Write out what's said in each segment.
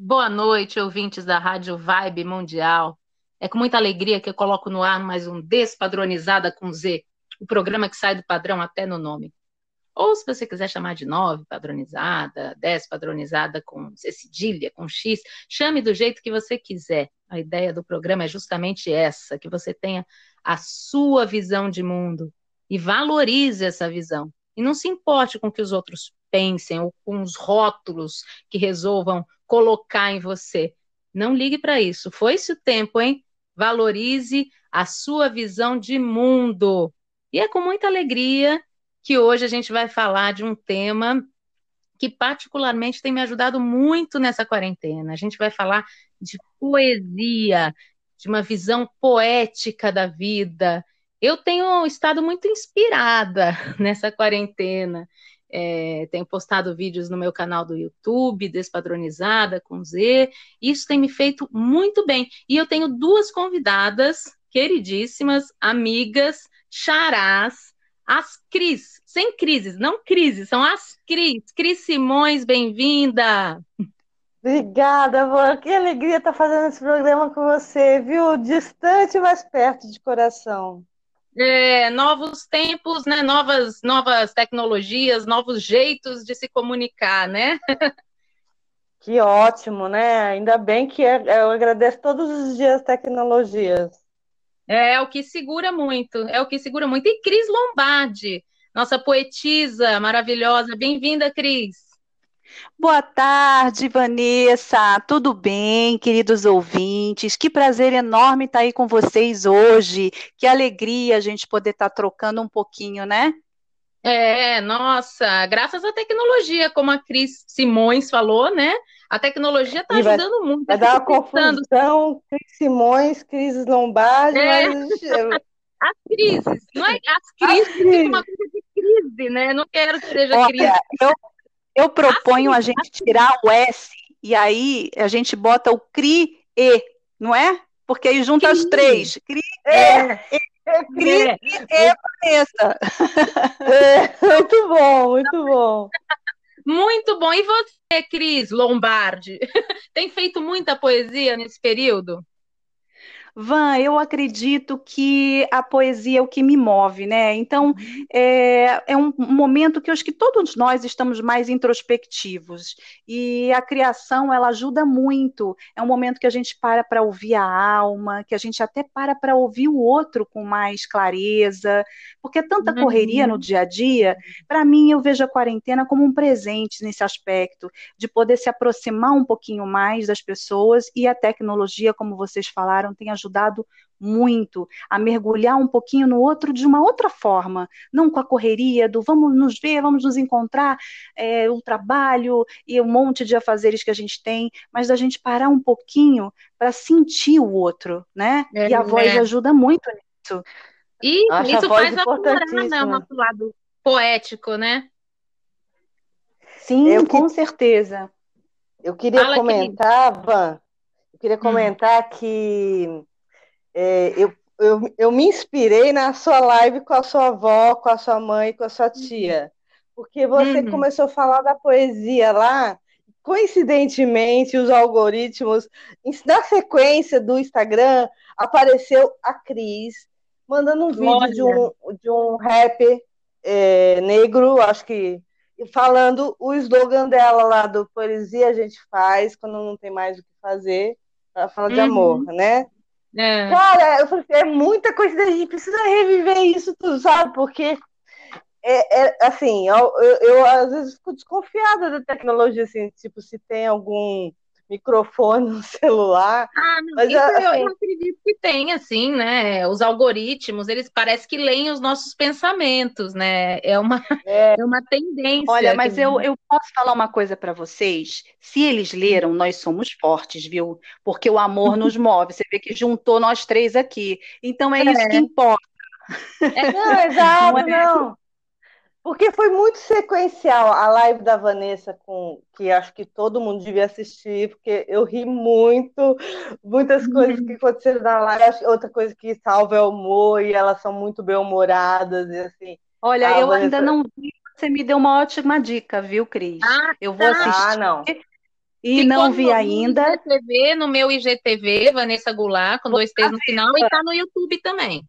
Boa noite, ouvintes da Rádio Vibe Mundial. É com muita alegria que eu coloco no ar mais um Despadronizada com Z, o programa que sai do padrão até no nome. Ou se você quiser chamar de nove padronizada, dez padronizada com C cedilha, com X, chame do jeito que você quiser. A ideia do programa é justamente essa, que você tenha a sua visão de mundo e valorize essa visão. E não se importe com o que os outros pensem ou com os rótulos que resolvam colocar em você. Não ligue para isso. Foi-se o tempo, hein? Valorize a sua visão de mundo. E é com muita alegria que hoje a gente vai falar de um tema que particularmente tem me ajudado muito nessa quarentena. A gente vai falar de poesia, de uma visão poética da vida. Eu tenho estado muito inspirada nessa quarentena. É, tenho postado vídeos no meu canal do YouTube, Despadronizada com Z. Isso tem me feito muito bem. E eu tenho duas convidadas queridíssimas, amigas, charás, as Cris, sem crises, não crises, são as Cris. Cris Simões, bem-vinda! Obrigada, amor. Que alegria estar fazendo esse programa com você, viu? Distante, mas perto de coração é, novos tempos, né? Novas, novas tecnologias, novos jeitos de se comunicar, né? Que ótimo, né? Ainda bem que é, eu agradeço todos os dias tecnologias. É, é o que segura muito, é o que segura muito. E Cris Lombardi, nossa poetisa maravilhosa, bem-vinda, Cris. Boa tarde, Vanessa. Tudo bem, queridos ouvintes? Que prazer enorme estar aí com vocês hoje. Que alegria a gente poder estar trocando um pouquinho, né? É, nossa, graças à tecnologia, como a Cris Simões falou, né? A tecnologia está ajudando muito. Vai dar uma confusão, Cris Simões, Cris Lombardi, é. mas... As crises, não é? As crises, as crises. uma coisa de crise, né? Não quero que seja Olha, crise. Eu eu proponho a gente tirar o S e aí a gente bota o CRI-E, não é? Porque aí junta as três. CRI-E. É. Cri é. e Vanessa. É, muito bom, muito bom. Muito bom. E você, Cris Lombardi? Tem feito muita poesia nesse período? Van, eu acredito que a poesia é o que me move, né? Então, uhum. é, é um momento que eu acho que todos nós estamos mais introspectivos e a criação, ela ajuda muito. É um momento que a gente para para ouvir a alma, que a gente até para para ouvir o outro com mais clareza, porque é tanta uhum. correria no dia a dia. Para mim, eu vejo a quarentena como um presente nesse aspecto, de poder se aproximar um pouquinho mais das pessoas e a tecnologia, como vocês falaram, tem ajudado ajudado muito a mergulhar um pouquinho no outro de uma outra forma, não com a correria do vamos nos ver, vamos nos encontrar, é, o trabalho e um monte de afazeres que a gente tem, mas da gente parar um pouquinho para sentir o outro, né? É, e a voz é. ajuda muito nisso. E Acho isso faz aflorar, né, o nosso lado poético, né? Sim, eu com que... certeza. Eu queria Fala, comentar, Van, eu queria hum. comentar hum. que é, eu, eu, eu me inspirei na sua live com a sua avó, com a sua mãe, com a sua tia, porque você uhum. começou a falar da poesia lá, coincidentemente, os algoritmos, na sequência do Instagram, apareceu a Cris, mandando um vídeo de um, de um rapper é, negro, acho que falando o slogan dela lá do Poesia a gente faz quando não tem mais o que fazer, ela fala de uhum. amor, né? É. Cara, eu falei assim, é muita coisa, a gente precisa reviver isso tudo, sabe? Porque é, é assim, eu, eu, eu, às vezes fico desconfiada da tecnologia, assim, tipo, se tem algum microfone no celular. Ah, não, mas, isso assim, eu, eu, acredito que tem, assim, né? Os algoritmos, eles parecem que leem os nossos pensamentos, né? É uma, é. é uma tendência. Olha, mas eu, eu posso falar uma coisa para vocês. Se eles leram, nós somos fortes, viu? Porque o amor nos move. Você vê que juntou nós três aqui. Então é, é. isso que importa. É, não, exato, não. Porque foi muito sequencial a live da Vanessa, com que acho que todo mundo devia assistir, porque eu ri muito, muitas uhum. coisas que aconteceram na live, outra coisa que salva é o humor, e elas são muito bem-humoradas, e assim. Olha, eu Vanessa... ainda não vi, você me deu uma ótima dica, viu, Cris? Ah, eu vou tá. assistir. Ah, não. E Ficou não vi no, ainda. No, IGTV, no meu IGTV, Vanessa Goulart, com dois T's no final, e está no YouTube também.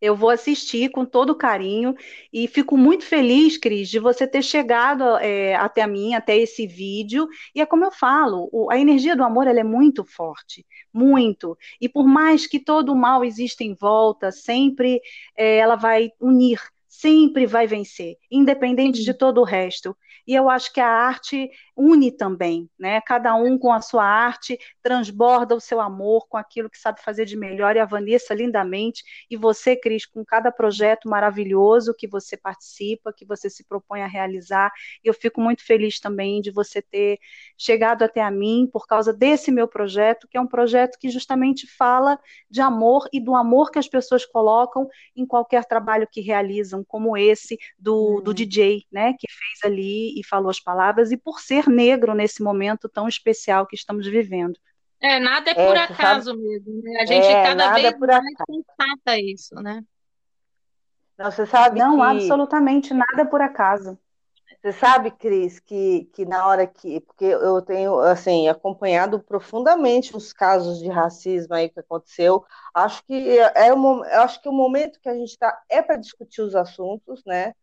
Eu vou assistir com todo carinho e fico muito feliz, Cris, de você ter chegado é, até mim, até esse vídeo. E é como eu falo, o, a energia do amor ela é muito forte, muito. E por mais que todo o mal exista em volta, sempre é, ela vai unir, sempre vai vencer, independente de todo o resto. E eu acho que a arte une também, né? Cada um com a sua arte transborda o seu amor com aquilo que sabe fazer de melhor. E a Vanessa lindamente, e você, Cris, com cada projeto maravilhoso que você participa, que você se propõe a realizar. E eu fico muito feliz também de você ter chegado até a mim por causa desse meu projeto, que é um projeto que justamente fala de amor e do amor que as pessoas colocam em qualquer trabalho que realizam, como esse do, do uhum. DJ, né? Que fez ali e falou as palavras, e por ser negro nesse momento tão especial que estamos vivendo. É, nada é por é, acaso sabe... mesmo. Né? A gente é, cada vez mais constata isso, né? Não, você sabe Não, que... absolutamente nada é por acaso. Você sabe, Cris, que, que na hora que. Porque eu tenho, assim, acompanhado profundamente os casos de racismo aí que aconteceu. Acho que é o, acho que o momento que a gente está é para discutir os assuntos, né?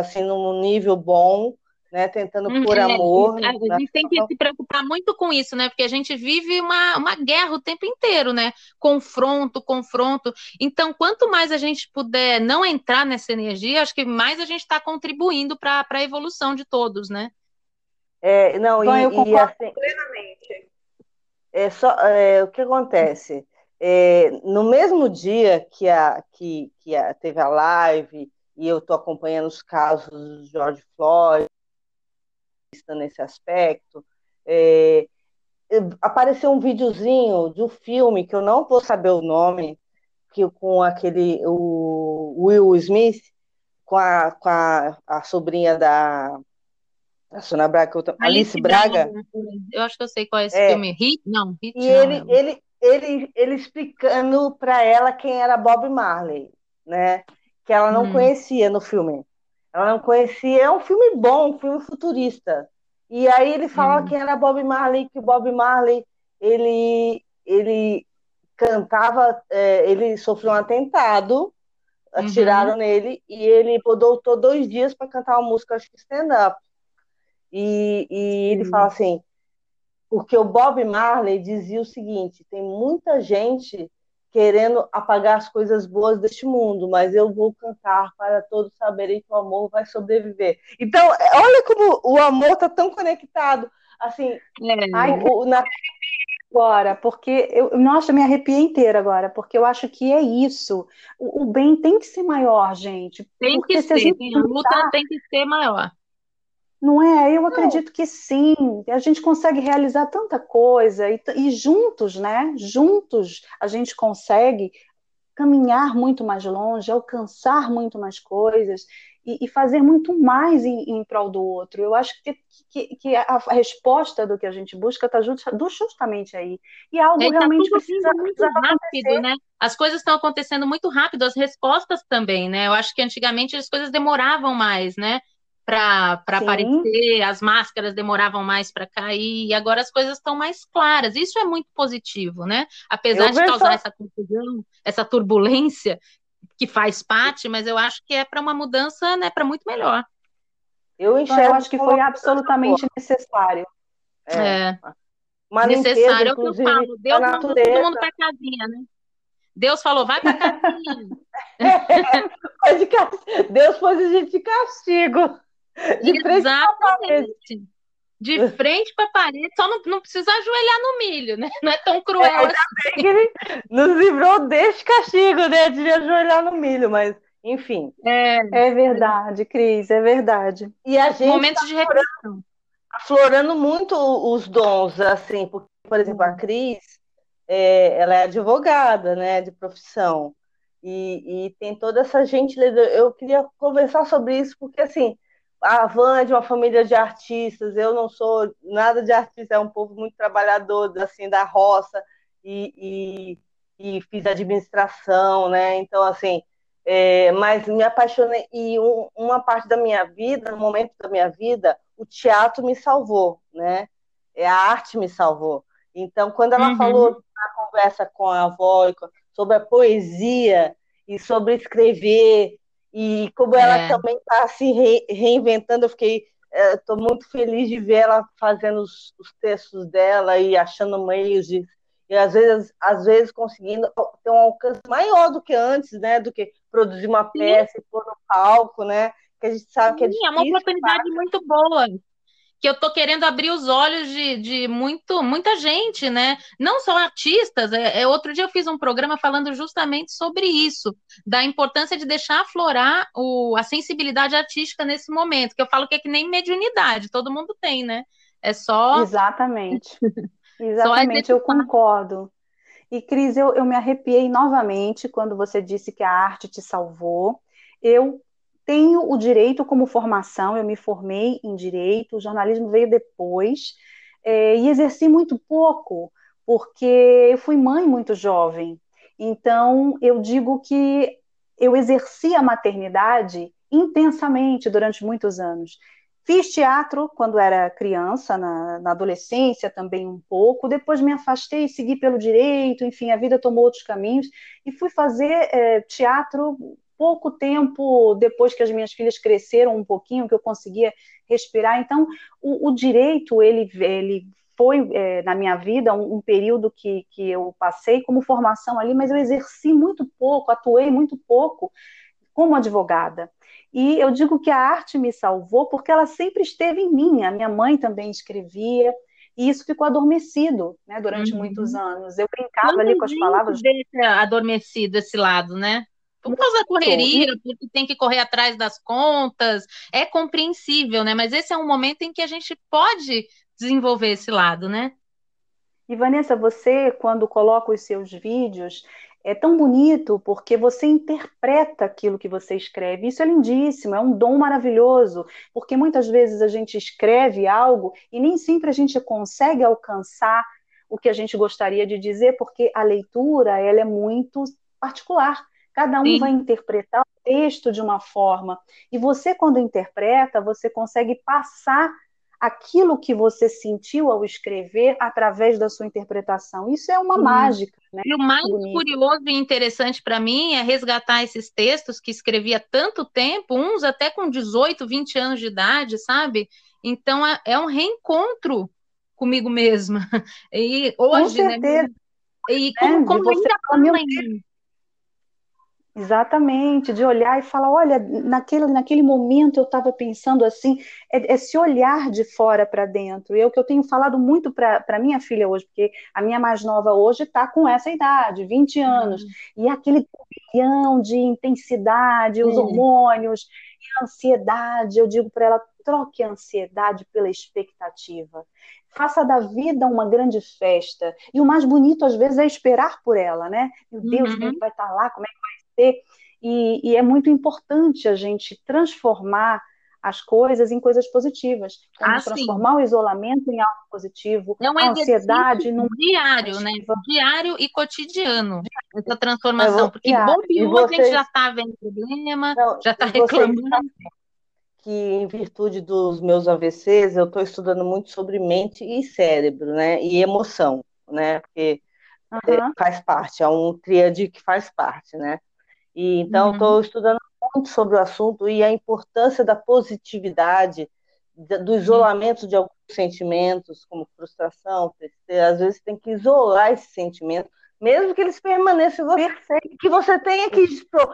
Assim, num nível bom, né, tentando uhum, por é, amor. A gente tem que se preocupar muito com isso, né? Porque a gente vive uma, uma guerra o tempo inteiro, né? Confronto, confronto. Então, quanto mais a gente puder não entrar nessa energia, acho que mais a gente está contribuindo para a evolução de todos, né? É, não, então, e, eu concordo e assim, plenamente. É só, é, o que acontece? É, no mesmo dia que, a, que, que a, teve a live, e eu estou acompanhando os casos do George Floyd, nesse aspecto. É, apareceu um videozinho de um filme que eu não vou saber o nome, que com aquele o Will Smith com a, com a, a sobrinha da a Sônia Braga, Alice, Alice Braga. Eu acho que eu sei qual é esse é. filme. Hit? Não, Hit E não, ele, ele, ele, ele explicando para ela quem era Bob Marley, né? Que ela não hum. conhecia no filme. Ela não conhecia. É um filme bom, um filme futurista. E aí ele fala uhum. que era Bob Marley, que o Bob Marley ele, ele cantava, é, ele sofreu um atentado, atiraram uhum. nele e ele voltou dois dias para cantar uma música, acho que stand-up. E, e ele fala assim, porque o Bob Marley dizia o seguinte: tem muita gente querendo apagar as coisas boas deste mundo, mas eu vou cantar para todos saberem que o amor vai sobreviver. Então, olha como o amor está tão conectado. Assim, é. o, na... agora, porque eu, nossa, me arrepiei inteira agora, porque eu acho que é isso. O, o bem tem que ser maior, gente. Tem que ser, a luta tem que ser maior. Não é? Eu acredito que sim. A gente consegue realizar tanta coisa e, e, juntos, né? Juntos a gente consegue caminhar muito mais longe, alcançar muito mais coisas e, e fazer muito mais em, em, prol do outro. Eu acho que, que, que a, resposta do que a gente busca está justamente aí. E algo é, realmente tá precisa muito rápido, né? As coisas estão acontecendo muito rápido, as respostas também, né? Eu acho que antigamente as coisas demoravam mais, né? Para aparecer, as máscaras demoravam mais para cair, e agora as coisas estão mais claras. Isso é muito positivo, né? Apesar eu de causar só... essa confusão, essa turbulência que faz parte, mas eu acho que é para uma mudança, né, para muito melhor. Eu enxergo. Eu acho que foi absolutamente necessário. É. é. Uma necessário é o que eu falo. Deus mandou todo mundo para casinha, né? Deus falou, vai para casinha. é, Deus pôs a gente de castigo. De Exatamente. De frente para a parede, só não, não precisa ajoelhar no milho, né? Não é tão cruel é, assim. Ele nos livrou deste castigo, né? De ajoelhar no milho, mas enfim. É, é verdade, Cris, é verdade. E a gente Momento tá de reflexão. Aflorando muito os dons, assim, porque, por exemplo, a uhum. Cris, é, ela é advogada, né, de profissão, e, e tem toda essa gentileza. Eu queria conversar sobre isso, porque, assim, a Van é de uma família de artistas, eu não sou nada de artista, é um povo muito trabalhador, assim, da roça, e, e, e fiz administração, né? Então, assim, é, mas me apaixonei, e um, uma parte da minha vida, no momento da minha vida, o teatro me salvou, né? é a arte me salvou. Então, quando ela uhum. falou na conversa com a avó sobre a poesia e sobre escrever e como ela é. também está se re reinventando, eu fiquei estou é, muito feliz de ver ela fazendo os, os, textos dela e achando meios de e às vezes, às vezes conseguindo ter um alcance maior do que antes, né? Do que produzir uma peça Sim. e pôr no palco, né? Que a gente sabe que é difícil. é uma oportunidade muito boa que eu estou querendo abrir os olhos de, de muito, muita gente, né? Não só artistas. É, é, outro dia eu fiz um programa falando justamente sobre isso, da importância de deixar aflorar o, a sensibilidade artística nesse momento, que eu falo que é que nem mediunidade, todo mundo tem, né? É só. Exatamente. Exatamente, só eu concordo. E, Cris, eu, eu me arrepiei novamente quando você disse que a arte te salvou. Eu tenho o direito como formação, eu me formei em direito, o jornalismo veio depois, é, e exerci muito pouco, porque eu fui mãe muito jovem. Então, eu digo que eu exerci a maternidade intensamente durante muitos anos. Fiz teatro quando era criança, na, na, adolescência também um pouco, depois me afastei, segui pelo direito, enfim, a vida tomou outros caminhos, e fui fazer é, teatro pouco tempo depois que as minhas filhas cresceram um pouquinho, que eu conseguia respirar. Então, o, o direito, ele, ele foi, é, na minha vida, um, um, período que, que eu passei como formação ali, mas eu exerci muito pouco, atuei muito pouco como advogada. E eu digo que a arte me salvou porque ela sempre esteve em mim. A minha mãe também escrevia, e isso ficou adormecido né, durante uhum. muitos anos. Eu brincava ali com as palavras. Adormecido esse lado, né? Por causa da correria, porque tem que correr atrás das contas, é compreensível, né? Mas esse é um momento em que a gente pode desenvolver esse lado, né? E Vanessa, você, quando coloca os seus vídeos, é tão bonito porque você interpreta aquilo que você escreve. Isso é lindíssimo, é um dom maravilhoso, porque muitas vezes a gente escreve algo e nem sempre a gente consegue alcançar o que a gente gostaria de dizer, porque a leitura ela é muito particular. Cada um Sim. vai interpretar o texto de uma forma. E você, quando interpreta, você consegue passar aquilo que você sentiu ao escrever através da sua interpretação. Isso é uma mágica. Né? E o mais Bonito. curioso e interessante para mim é resgatar esses textos que escrevi há tanto tempo, uns até com 18, 20 anos de idade, sabe? Então é, é um reencontro comigo mesma. E hoje, com né, certeza. né? E como, é, como ainda fala Exatamente, de olhar e falar, olha, naquele, naquele momento eu estava pensando assim, é, é, se olhar de fora para dentro. E é o que eu tenho falado muito para minha filha hoje, porque a minha mais nova hoje está com essa idade, 20 anos, uhum. e aquele turbilhão de intensidade, os uhum. hormônios, e a ansiedade, eu digo para ela, troque a ansiedade pela expectativa. Faça da vida uma grande festa. E o mais bonito, às vezes, é esperar por ela, né? Meu Deus, uhum. como é que vai estar tá lá? Como é que vai ter. E, e, é muito importante a gente transformar as coisas em coisas positivas. ah, transformar sim. o isolamento em algo positivo, é um a ansiedade num diário, né? Diário e cotidiano essa transformação. Porque diário. bom que vocês... a gente já está vendo problema, Não, já está reclamando. Que em virtude dos meus AVCs, eu estou estudando muito sobre mente e cérebro, né? E emoção, né? Porque uhum. faz parte, é um tríade que faz parte, né? E então estou uhum. estudando muito sobre o assunto e a importância da positividade, do isolamento de alguns sentimentos, como frustração, tristeza. Às vezes tem que isolar esse sentimento, mesmo que eles permaneçam você, perfeito. que você tenha que expor.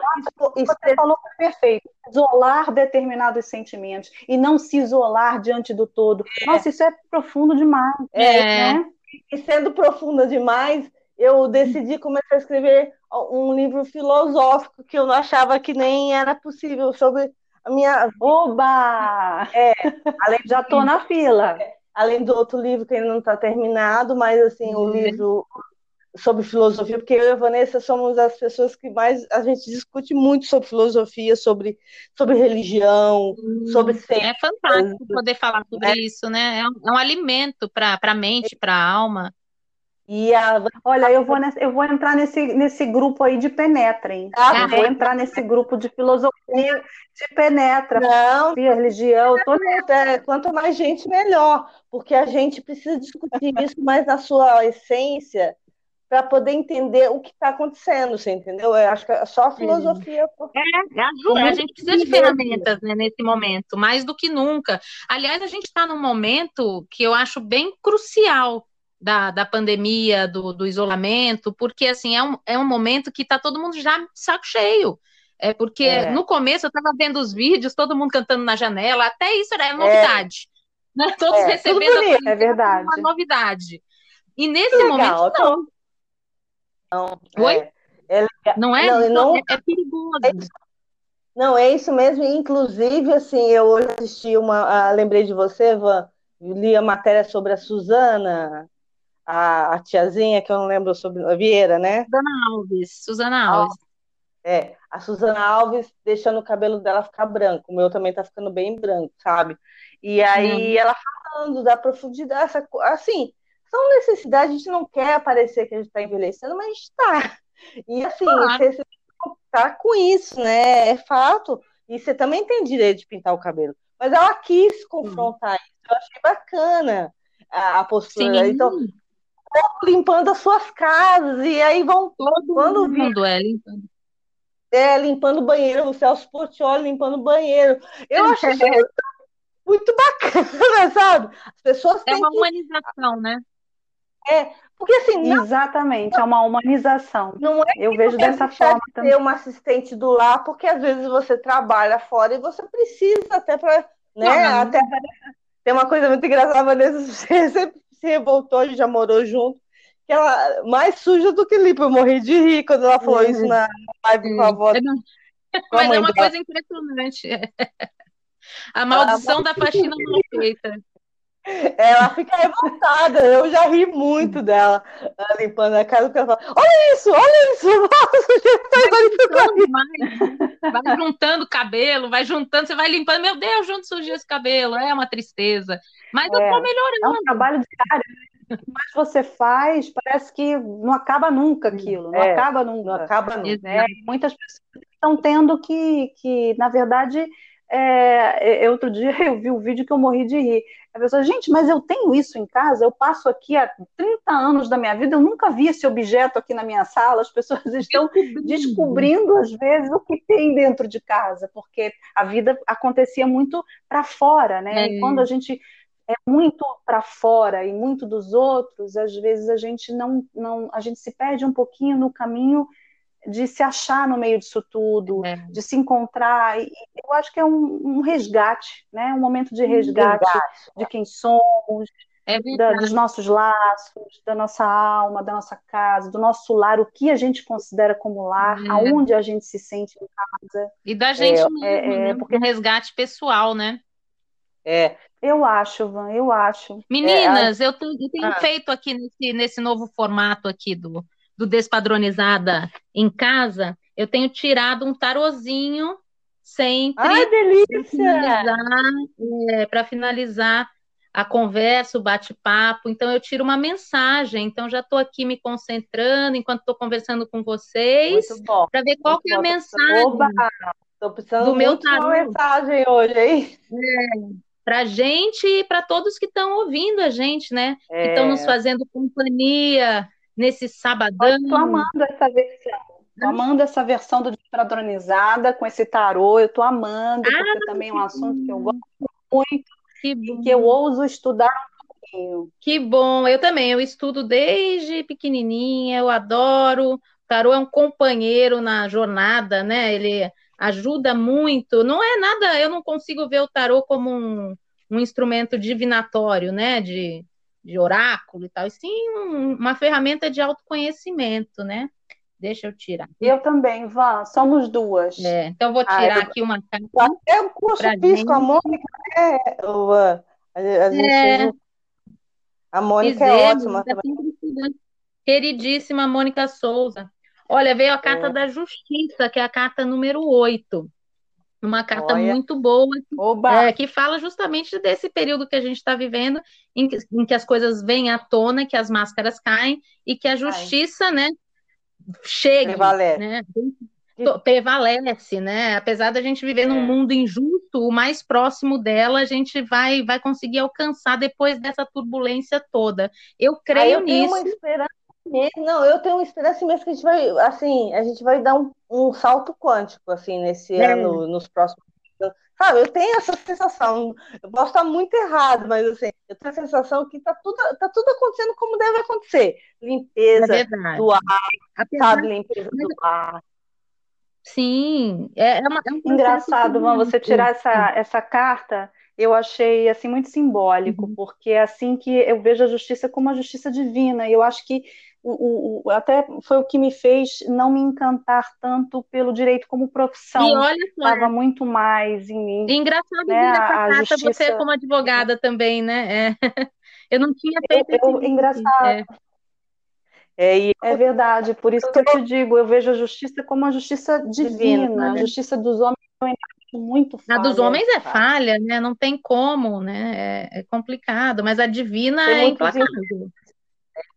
Você falou perfeito. Isolar determinados sentimentos e não se isolar diante do todo. É. Nossa, isso é profundo demais. É. Né? E sendo profunda demais, eu decidi começar a escrever um livro filosófico que eu não achava que nem era possível sobre a minha. Oba! É, além já estou na fila. É, além do outro livro que ainda não está terminado, mas assim, o uhum. livro sobre filosofia, porque eu e a Vanessa somos as pessoas que mais a gente discute muito sobre filosofia, sobre, sobre religião, hum, sobre ciência. É fantástico poder falar sobre é. isso, né? É um, é um alimento para a mente, para a alma. E a... Olha, eu vou, nessa, eu vou entrar nesse, nesse grupo aí de penetrem. Ah, eu vou entrar nesse grupo de filosofia de penetra. Não, religião, tô... é, quanto mais gente, melhor. Porque a gente precisa discutir isso mais na sua essência para poder entender o que está acontecendo, você entendeu? Eu acho que é só a filosofia. É, ajuda. A gente precisa de ferramentas né, nesse momento, mais do que nunca. Aliás, a gente está num momento que eu acho bem crucial da, da pandemia, do, do isolamento, porque assim é um, é um momento que está todo mundo já de saco cheio. É porque é. no começo eu estava vendo os vídeos, todo mundo cantando na janela, até isso era novidade. É. Né? Todos é, recebendo é verdade. uma novidade. E nesse momento, não. não. Oi? É, é não é? Não, não, é, é perigoso. Não, é isso mesmo. Inclusive, assim, eu hoje assisti uma. Ah, lembrei de você, Van, li a matéria sobre a Suzana, a, a, tiazinha, que eu não lembro sobre a Vieira, né? Suzana Alves, Suzana Alves. É, a Suzana Alves deixando o cabelo dela ficar branco, o meu também tá ficando bem branco, sabe? E aí ela falando da profundidade, essa, assim, são necessidades, a gente não quer aparecer que a gente está envelhecendo, mas a gente está. E assim, claro. você, tá com isso, né? É fato. E você também tem direito de pintar o cabelo. Mas ela quis confrontar isso, eu achei bacana a, a postura. Sim. Então, limpando as suas casas, e aí vão todo quando mundo é limpando. É, limpando o banheiro, o Celso Portioli limpando o banheiro. Eu acho é. muito bacana, sabe? As pessoas É uma que... humanização, né? É, porque assim. Não... Exatamente, é uma humanização. Não é Eu vejo dessa forma de também. ter uma assistente do lar, porque às vezes você trabalha fora e você precisa até para. Né, não, até tem uma coisa muito engraçada, Vanessa sempre se revoltou, a gente já morou junto. Que ela mais suja do que limpa. Eu morri de rir quando ela falou isso na live com a avó. É, Mas é uma dela. coisa impressionante. A maldição da faxina mal feita. Ela fica revoltada, eu já ri muito dela limpando a casa, porque ela fala: Olha isso, olha isso, vai, vai juntando cabelo, vai juntando, você vai limpando, meu Deus, junto surgiu esse cabelo, é uma tristeza. Mas é, eu tô melhorando. É um trabalho diário, né? mas você faz, parece que não acaba nunca aquilo, não é, acaba nunca. Não acaba nunca. Né? Muitas pessoas estão tendo que, que na verdade, é, é, outro dia eu vi um vídeo que eu morri de rir. A pessoa, gente, mas eu tenho isso em casa, eu passo aqui há 30 anos da minha vida, eu nunca vi esse objeto aqui na minha sala, as pessoas estão descobrindo, às vezes, o que tem dentro de casa, porque a vida acontecia muito para fora, né? É. E quando a gente é muito para fora e muito dos outros, às vezes a gente não, não, a gente se perde um pouquinho no caminho de se achar no meio disso tudo, é. de se encontrar. E eu acho que é um, um resgate, né? Um momento de resgate, resgate. de quem somos, é da, dos nossos laços, da nossa alma, da nossa casa, do nosso lar, o que a gente considera como lar, é. aonde a gente se sente em casa. E da gente é, mesmo, é, é né? porque um resgate pessoal, né? É. Eu acho, Van, eu acho. Meninas, eu tenho, eu tenho ah. feito aqui nesse, nesse novo formato aqui do, do Despadronizada em casa, eu tenho tirado um tarozinho sempre. Ai, delícia! Para é, finalizar a conversa, o bate-papo. Então, eu tiro uma mensagem. Então, já estou aqui me concentrando enquanto estou conversando com vocês, para ver qual que é a mensagem. Estou precisando do meu tarô. uma mensagem hoje, hein? É para a gente e para todos que estão ouvindo a gente, né? É. Que estão nos fazendo companhia, nesse sabadão. Estou amando essa versão. Estou amando essa versão do padronizada com esse tarô. Eu estou amando, ah, porque também é um assunto que eu gosto muito que e que eu ouso estudar um pouquinho. Que bom, eu também. Eu estudo desde pequenininha, eu adoro. O tarô é um companheiro na jornada, né? Ele ajuda muito. Não é nada, eu não consigo ver o tarô como um, um instrumento divinatório, né? De, de oráculo e tal, e sim um, uma ferramenta de autoconhecimento, né? Deixa eu tirar. Eu também, Van, somos duas. É, então vou tirar ah, eu... aqui uma carta. É um curso com a Mônica, né, Van? A, gente, é... a Mônica Fizemos, é ótima. Tá Queridíssima Mônica Souza. Olha, veio a carta é. da justiça, que é a carta número 8. Uma carta Olha. muito boa, é, que fala justamente desse período que a gente está vivendo, em que, em que, as coisas vêm à tona, que as máscaras caem e que a justiça, Ai. né, chegue, prevalece. né, prevalece, né, apesar da gente viver é. num mundo injusto, o mais próximo dela a gente vai, vai conseguir alcançar depois dessa turbulência toda. Eu creio eu nisso. Tenho uma esperança não, eu tenho uma esperança mesmo que a gente vai, assim, a gente vai dar um, um salto quântico, assim, nesse é. ano, nos próximos anos. Sabe, eu tenho essa sensação, eu posso estar muito errado, mas assim, eu tenho a sensação que tá tudo, tá tudo acontecendo como deve acontecer. Limpeza é do ar, Apesar... sabe, limpeza do ar. Sim, é, é, uma, é um engraçado, Van, você tirar essa, essa carta, eu achei assim muito simbólico, uhum. porque é assim que eu vejo a justiça como a justiça divina, e eu acho que o, o, até foi o que me fez não me encantar tanto pelo direito como profissão. E olha Estava muito mais em mim. E engraçado né, carta, justiça... você como advogada também, né? É. Eu não tinha feito eu, eu, Engraçado. É. É, é, verdade, por isso que eu te digo, eu vejo a justiça como a justiça divina, divina a justiça dos homens é muito falha. A dos homens é falha, né? Não tem como, né? É, é complicado, mas a divina é implacável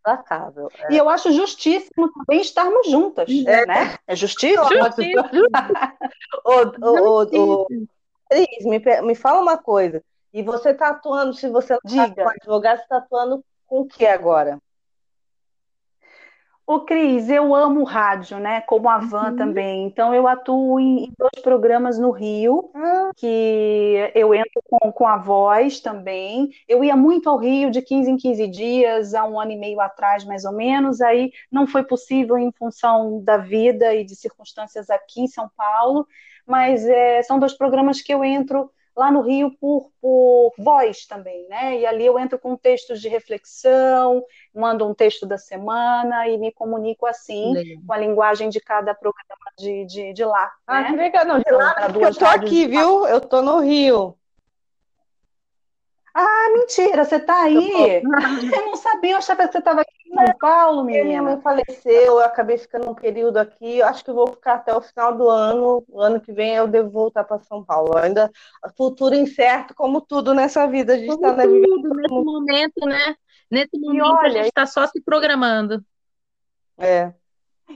implacável. É. E eu acho justíssimo também estarmos juntas, é. né? É justiça? Ô, ô, Cris, me, me fala uma coisa. E você está atuando, se você não está com advogado, você está atuando com o que agora? Ô, Cris, eu amo rádio, né? Como a Van uhum. também. Então, eu atuo em, em dois programas no Rio, uhum. que eu entro com, com a voz também. Eu ia muito ao Rio de 15 em 15 dias, há um ano e meio atrás, mais ou menos. Aí não foi possível em função da vida e de circunstâncias aqui em São Paulo. Mas é, são dois programas que eu entro lá no Rio por, por voz também, né? E ali eu entro com textos de reflexão, mando um texto da semana e me comunico assim, legal. com a linguagem de cada programa de, de, de lá. Ah, né? que legal, não, de lá, então, eu tô aqui, viu? Eu tô no Rio. Ah, mentira, você tá aí? Eu não sabia, eu achava que você estava aqui em São Paulo, menina. Minha mãe faleceu, eu acabei ficando um período aqui, eu acho que vou ficar até o final do ano, o ano que vem eu devo voltar para São Paulo. Ainda futuro incerto, como tudo nessa vida, a gente está na vida. Nesse momento, né? Nesse momento olha, a gente está só se programando. É.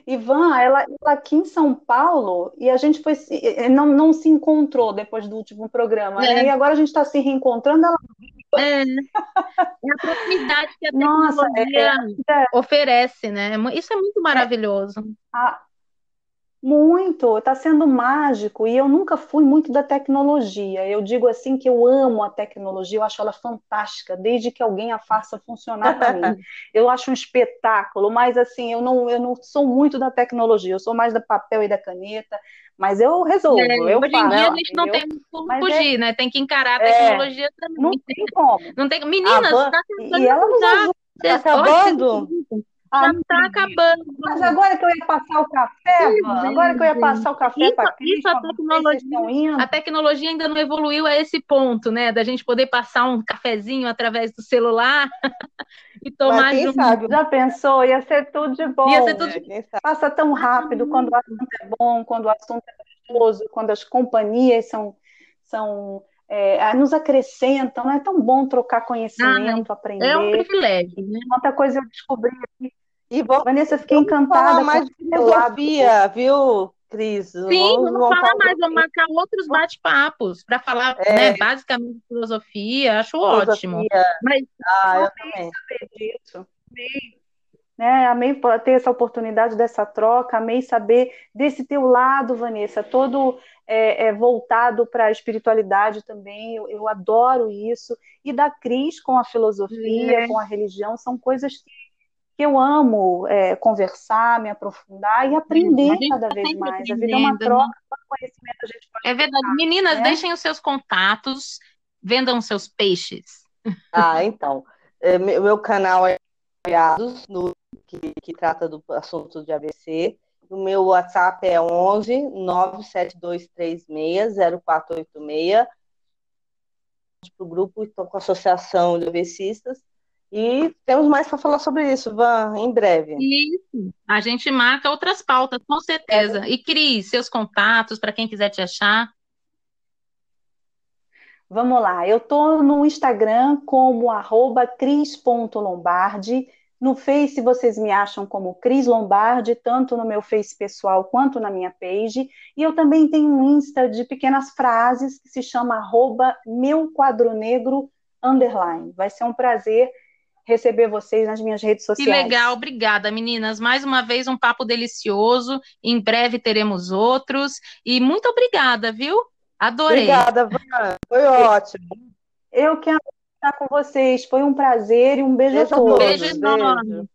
Ivan, ela, ela aqui em São Paulo e a gente foi eh, não, não se encontrou depois do último programa, né? é. né? E agora a gente está se reencontrando. Ela... É. é a proximidade que a tecnologia Nossa, é, é, oferece, né? Isso é muito maravilhoso. A, muito, está sendo mágico e eu nunca fui muito da tecnologia. Eu digo assim que eu amo a tecnologia, eu acho ela fantástica, desde que alguém a faça funcionar para mim. Eu acho um espetáculo, mas assim, eu não, eu não sou muito da tecnologia, eu sou mais da papel e da caneta, mas eu resolvo, é, eu Hoje faço, em dia a gente não tem como mas fugir, é, né? Tem que encarar a é, tecnologia é, também. Não tem como. Não tem, meninas, está e ela nos ajuda, tá acabando. Já está acabando. Mas agora que eu ia passar o café, agora que eu ia passar o café para Cris, isso a tecnologia, a tecnologia ainda não evoluiu a esse ponto, né? Da gente poder passar um cafezinho através do celular e tomar junto. Sabe? Já pensou? Ia ser tudo de bom. Ia ser tudo de... Passa tão rápido quando o assunto é bom, quando o assunto é gostoso, quando as companhias são, são é, nos acrescentam, é tão bom trocar conhecimento, ah, aprender. É um privilégio, né? Outra coisa eu descobri aqui. E vou, Vanessa, fiquei encantada. mais de filosofia, viu, Cris? Sim, vamos, vamos falar mais, vamos marcar outros bate-papos para falar, é. né, basicamente de filosofia, acho filosofia. ótimo. Mas ah, eu também. saber disso. Né, amei ter essa oportunidade dessa troca, amei saber desse teu lado, Vanessa, todo é, é voltado para a espiritualidade também, eu, eu, adoro isso, e da Cris com a filosofia, é. com a religião, são coisas que, que eu amo é, conversar, me aprofundar e aprender cada tá vez mais. A vida é uma né? troca, de conhecimento a gente pode É verdade. Trocar, Meninas, né? deixem os seus contatos, vendam seus peixes. Ah, então, é, meu canal é no que, que trata do assunto de AVC. O meu WhatsApp é 11 97236 0486. Para o grupo, estou com a Associação de AVCistas. E temos mais para falar sobre isso, Van, em breve. Isso. A gente marca outras pautas, com certeza. É. E Cris, seus contatos, para quem quiser te achar. Vamos lá, eu estou no Instagram como cris.lombardi, no Face vocês me acham como Cris Lombardi, tanto no meu Face pessoal quanto na minha page. E eu também tenho um Insta de pequenas frases que se chama arroba meu quadro negro underline. Vai ser um prazer receber vocês nas minhas redes sociais. Que legal, obrigada, meninas. Mais uma vez um papo delicioso. Em breve teremos outros. E muito obrigada, viu? Adorei. Obrigada, Van. Foi ótimo. Eu que estar com vocês. Foi um prazer e um beijo, beijo a todos. Beijo enorme.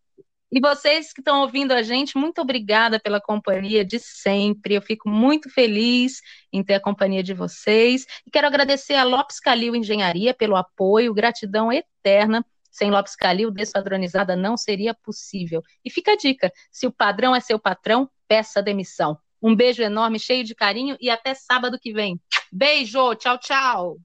E vocês que estão ouvindo a gente, muito obrigada pela companhia de sempre. Eu fico muito feliz em ter a companhia de vocês. E quero agradecer a Lopes Calil Engenharia pelo apoio, gratidão eterna. Sem Lopes Calil, despadronizada não seria possível. E fica a dica: se o padrão é seu patrão, peça demissão. Um beijo enorme, cheio de carinho e até sábado que vem. Beijo, tchau, tchau.